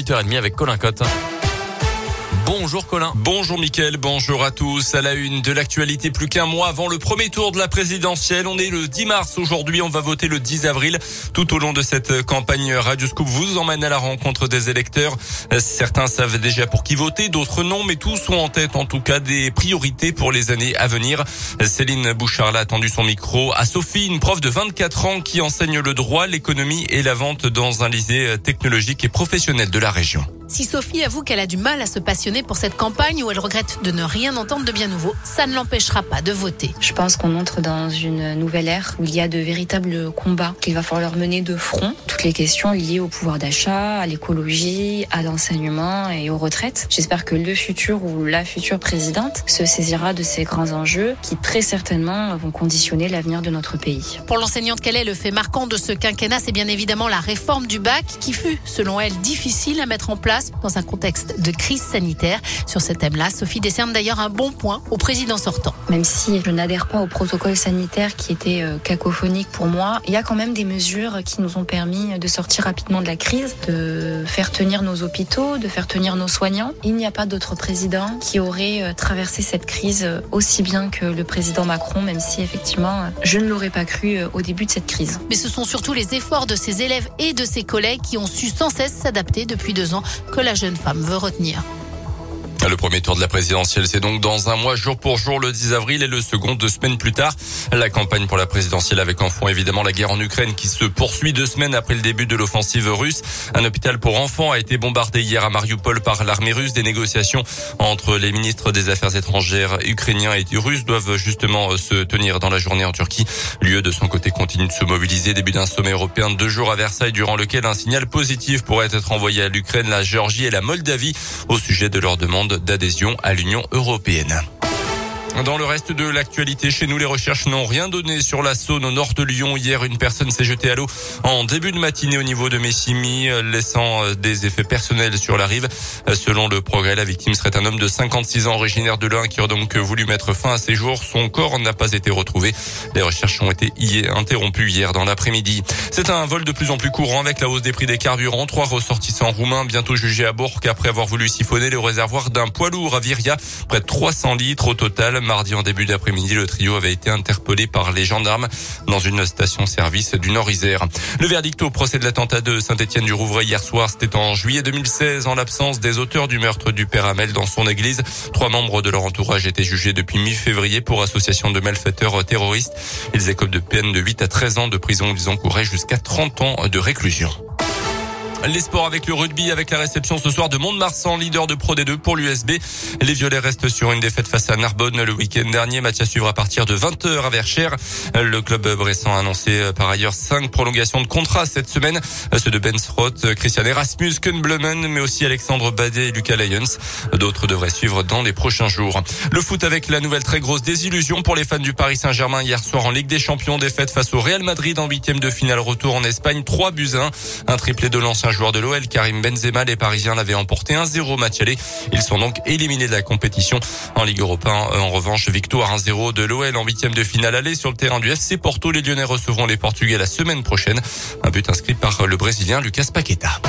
8h30 avec Colin Cotte. Bonjour Colin. Bonjour Mickaël, bonjour à tous. À la une de l'actualité, plus qu'un mois avant le premier tour de la présidentielle. On est le 10 mars aujourd'hui, on va voter le 10 avril. Tout au long de cette campagne, Radio Scoop vous emmène à la rencontre des électeurs. Certains savent déjà pour qui voter, d'autres non, mais tous ont en tête en tout cas des priorités pour les années à venir. Céline Bouchard a tendu son micro à Sophie, une prof de 24 ans qui enseigne le droit, l'économie et la vente dans un lycée technologique et professionnel de la région. Si Sophie avoue qu'elle a du mal à se passionner pour cette campagne où elle regrette de ne rien entendre de bien nouveau, ça ne l'empêchera pas de voter. Je pense qu'on entre dans une nouvelle ère où il y a de véritables combats qu'il va falloir mener de front. Toutes les questions liées au pouvoir d'achat, à l'écologie, à l'enseignement et aux retraites. J'espère que le futur ou la future présidente se saisira de ces grands enjeux qui très certainement vont conditionner l'avenir de notre pays. Pour l'enseignante qu'elle est, le fait marquant de ce quinquennat, c'est bien évidemment la réforme du bac qui fut, selon elle, difficile à mettre en place dans un contexte de crise sanitaire. Sur ce thème-là, Sophie décerne d'ailleurs un bon point au président sortant. Même si je n'adhère pas au protocole sanitaire qui était euh, cacophonique pour moi, il y a quand même des mesures qui nous ont permis de sortir rapidement de la crise, de faire tenir nos hôpitaux, de faire tenir nos soignants. Il n'y a pas d'autre président qui aurait euh, traversé cette crise euh, aussi bien que le président Macron, même si effectivement je ne l'aurais pas cru au début de cette crise. Mais ce sont surtout les efforts de ses élèves et de ses collègues qui ont su sans cesse s'adapter depuis deux ans que la jeune femme veut retenir. Le premier tour de la présidentielle, c'est donc dans un mois, jour pour jour, le 10 avril, et le second deux semaines plus tard. La campagne pour la présidentielle avec en fond évidemment la guerre en Ukraine qui se poursuit deux semaines après le début de l'offensive russe. Un hôpital pour enfants a été bombardé hier à Mariupol par l'armée russe. Des négociations entre les ministres des Affaires étrangères ukrainiens et russes doivent justement se tenir dans la journée en Turquie. L'UE de son côté continue de se mobiliser. Début d'un sommet européen de deux jours à Versailles durant lequel un signal positif pourrait être envoyé à l'Ukraine, la Géorgie et la Moldavie au sujet de leur demande d'adhésion à l'Union européenne. Dans le reste de l'actualité, chez nous, les recherches n'ont rien donné sur la Saône au nord de Lyon. Hier, une personne s'est jetée à l'eau en début de matinée au niveau de Messimy, laissant euh, des effets personnels sur la rive. Euh, selon le progrès, la victime serait un homme de 56 ans originaire de l'Ain qui aurait donc voulu mettre fin à ses jours. Son corps n'a pas été retrouvé. Les recherches ont été interrompues hier dans l'après-midi. C'est un vol de plus en plus courant avec la hausse des prix des carburants. Trois ressortissants roumains bientôt jugés à Bourg après avoir voulu siphonner le réservoir d'un poids lourd à Viria. Près de 300 litres au total. Mardi en début d'après-midi, le trio avait été interpellé par les gendarmes dans une station-service du Nord-Isère. Le verdict au procès de l'attentat de Saint-Étienne du Rouvray hier soir, c'était en juillet 2016, en l'absence des auteurs du meurtre du père Hamel dans son église. Trois membres de leur entourage étaient jugés depuis mi-février pour association de malfaiteurs terroristes. Ils écopent de peine de 8 à 13 ans de prison. Ils encouraient jusqu'à 30 ans de réclusion. Les sports avec le rugby, avec la réception ce soir de Mont-de-Marsan, leader de Pro D2 pour l'USB. Les Violets restent sur une défaite face à Narbonne le week-end dernier. Match à suivre à partir de 20h à Verchères. Le club bressan a annoncé euh, par ailleurs cinq prolongations de contrat cette semaine. Ceux de Ben Sroth, Christian Erasmus, Ken mais aussi Alexandre Badet et Lucas Lyons. D'autres devraient suivre dans les prochains jours. Le foot avec la nouvelle très grosse désillusion pour les fans du Paris Saint-Germain hier soir en Ligue des Champions. Défaite face au Real Madrid en huitième de finale retour en Espagne. 3 buts 1. Un triplé de l'ancien joueur de l'OL, Karim Benzema, les Parisiens l'avaient emporté 1-0 match aller. Ils sont donc éliminés de la compétition. En Ligue Europa, en revanche, victoire 1-0 de l'OL en huitième de finale aller sur le terrain du FC Porto. Les Lyonnais recevront les Portugais la semaine prochaine. Un but inscrit par le Brésilien Lucas Paqueta.